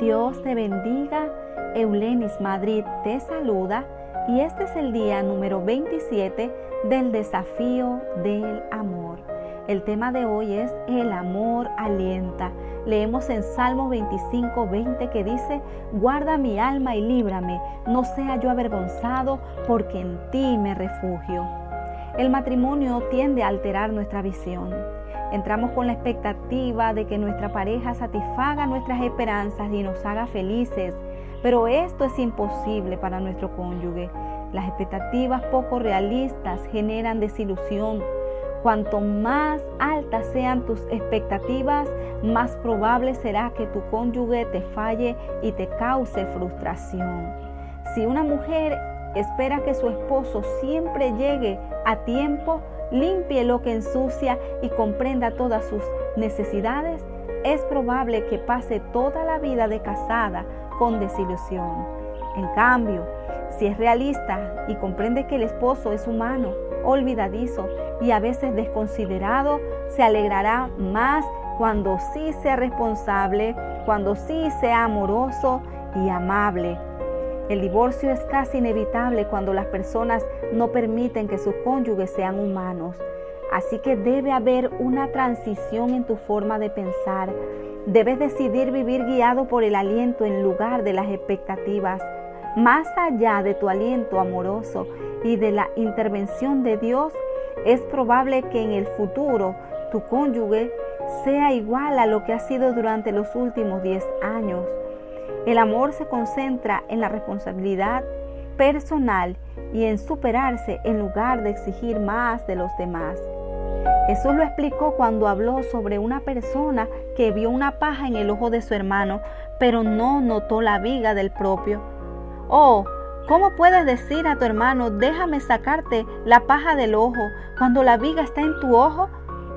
Dios te bendiga. Eulenis Madrid te saluda y este es el día número 27 del desafío del amor. El tema de hoy es el amor alienta. Leemos en Salmo 25, 20 que dice, guarda mi alma y líbrame, no sea yo avergonzado, porque en ti me refugio. El matrimonio tiende a alterar nuestra visión. Entramos con la expectativa de que nuestra pareja satisfaga nuestras esperanzas y nos haga felices, pero esto es imposible para nuestro cónyuge. Las expectativas poco realistas generan desilusión. Cuanto más altas sean tus expectativas, más probable será que tu cónyuge te falle y te cause frustración. Si una mujer espera que su esposo siempre llegue a tiempo, limpie lo que ensucia y comprenda todas sus necesidades, es probable que pase toda la vida de casada con desilusión. En cambio, si es realista y comprende que el esposo es humano, olvidadizo y a veces desconsiderado, se alegrará más cuando sí sea responsable, cuando sí sea amoroso y amable el divorcio es casi inevitable cuando las personas no permiten que sus cónyuges sean humanos. Así que debe haber una transición en tu forma de pensar. Debes decidir vivir guiado por el aliento en lugar de las expectativas. Más allá de tu aliento amoroso y de la intervención de Dios, es probable que en el futuro tu cónyuge sea igual a lo que ha sido durante los últimos 10 años. El amor se concentra en la responsabilidad personal y en superarse en lugar de exigir más de los demás. Jesús lo explicó cuando habló sobre una persona que vio una paja en el ojo de su hermano, pero no notó la viga del propio. Oh, ¿cómo puedes decir a tu hermano, déjame sacarte la paja del ojo cuando la viga está en tu ojo?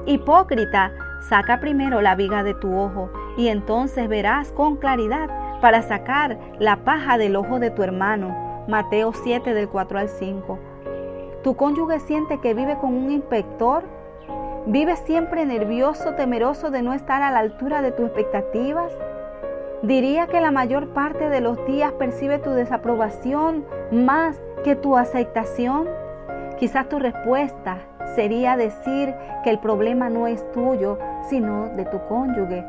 Hipócrita, saca primero la viga de tu ojo y entonces verás con claridad para sacar la paja del ojo de tu hermano. Mateo 7 del 4 al 5. ¿Tu cónyuge siente que vive con un inspector? ¿Vive siempre nervioso, temeroso de no estar a la altura de tus expectativas? Diría que la mayor parte de los días percibe tu desaprobación más que tu aceptación. Quizás tu respuesta sería decir que el problema no es tuyo, sino de tu cónyuge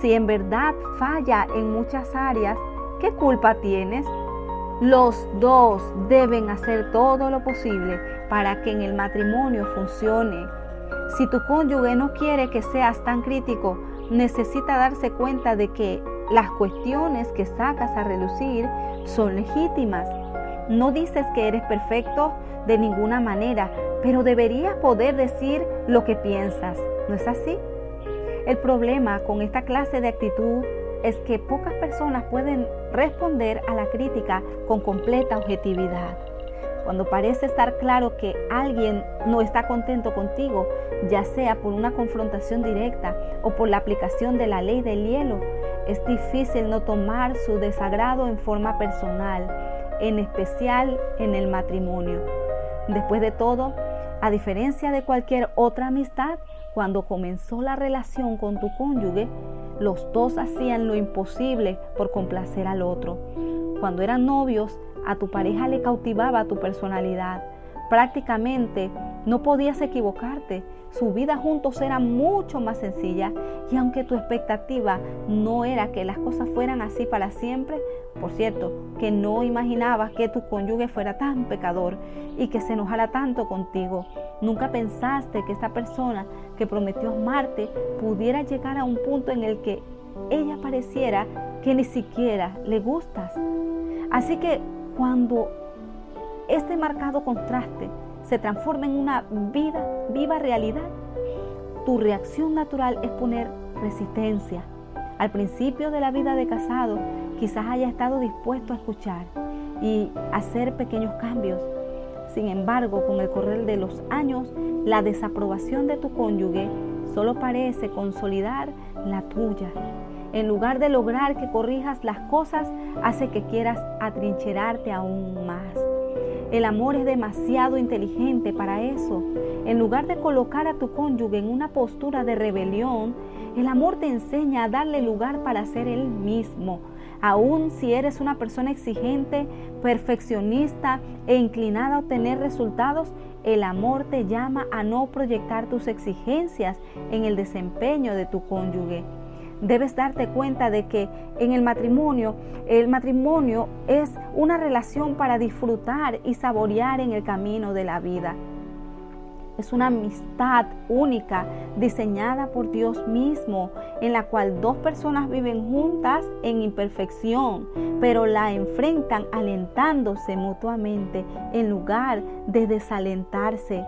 si en verdad falla en muchas áreas, ¿qué culpa tienes? Los dos deben hacer todo lo posible para que en el matrimonio funcione. Si tu cónyuge no quiere que seas tan crítico, necesita darse cuenta de que las cuestiones que sacas a relucir son legítimas. No dices que eres perfecto de ninguna manera, pero deberías poder decir lo que piensas. ¿No es así? El problema con esta clase de actitud es que pocas personas pueden responder a la crítica con completa objetividad. Cuando parece estar claro que alguien no está contento contigo, ya sea por una confrontación directa o por la aplicación de la ley del hielo, es difícil no tomar su desagrado en forma personal, en especial en el matrimonio. Después de todo, a diferencia de cualquier otra amistad, cuando comenzó la relación con tu cónyuge, los dos hacían lo imposible por complacer al otro. Cuando eran novios, a tu pareja le cautivaba tu personalidad. Prácticamente no podías equivocarte. Su vida juntos era mucho más sencilla y aunque tu expectativa no era que las cosas fueran así para siempre, por cierto, que no imaginabas que tu cónyuge fuera tan pecador y que se enojara tanto contigo. Nunca pensaste que esta persona que prometió amarte pudiera llegar a un punto en el que ella pareciera que ni siquiera le gustas. Así que cuando este marcado contraste se transforma en una vida, viva realidad, tu reacción natural es poner resistencia. Al principio de la vida de casado, quizás haya estado dispuesto a escuchar y hacer pequeños cambios. Sin embargo, con el correr de los años, la desaprobación de tu cónyuge solo parece consolidar la tuya. En lugar de lograr que corrijas las cosas, hace que quieras atrincherarte aún más. El amor es demasiado inteligente para eso. En lugar de colocar a tu cónyuge en una postura de rebelión, El amor te enseña a darle lugar para ser Él mismo. Aun si eres una persona exigente, perfeccionista e inclinada a obtener resultados, el amor te llama a no proyectar tus exigencias en el desempeño de tu cónyuge. Debes darte cuenta de que en el matrimonio, el matrimonio es una relación para disfrutar y saborear en el camino de la vida. Es una amistad única diseñada por Dios mismo, en la cual dos personas viven juntas en imperfección, pero la enfrentan alentándose mutuamente en lugar de desalentarse.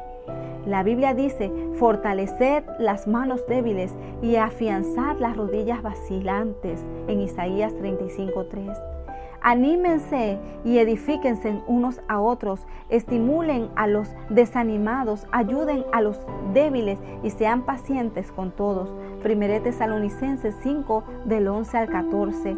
La Biblia dice, fortaleced las manos débiles y afianzad las rodillas vacilantes en Isaías 35:3. Anímense y edifíquense unos a otros, estimulen a los desanimados, ayuden a los débiles y sean pacientes con todos. 1 Tesalonicenses 5 del 11 al 14.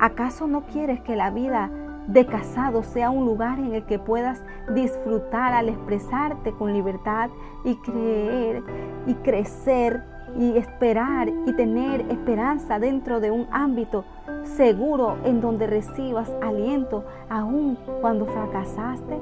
¿Acaso no quieres que la vida de casado sea un lugar en el que puedas disfrutar al expresarte con libertad y creer y crecer y esperar y tener esperanza dentro de un ámbito seguro en donde recibas aliento aun cuando fracasaste?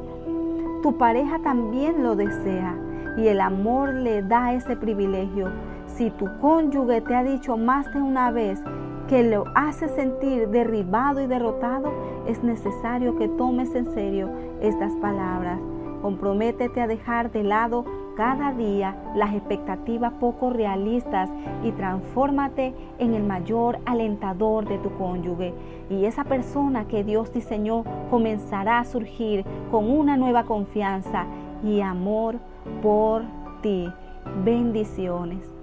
Tu pareja también lo desea y el amor le da ese privilegio. Si tu cónyuge te ha dicho más de una vez que lo hace sentir derribado y derrotado, es necesario que tomes en serio estas palabras. Comprométete a dejar de lado cada día las expectativas poco realistas y transfórmate en el mayor alentador de tu cónyuge. Y esa persona que Dios diseñó comenzará a surgir con una nueva confianza y amor por ti. Bendiciones.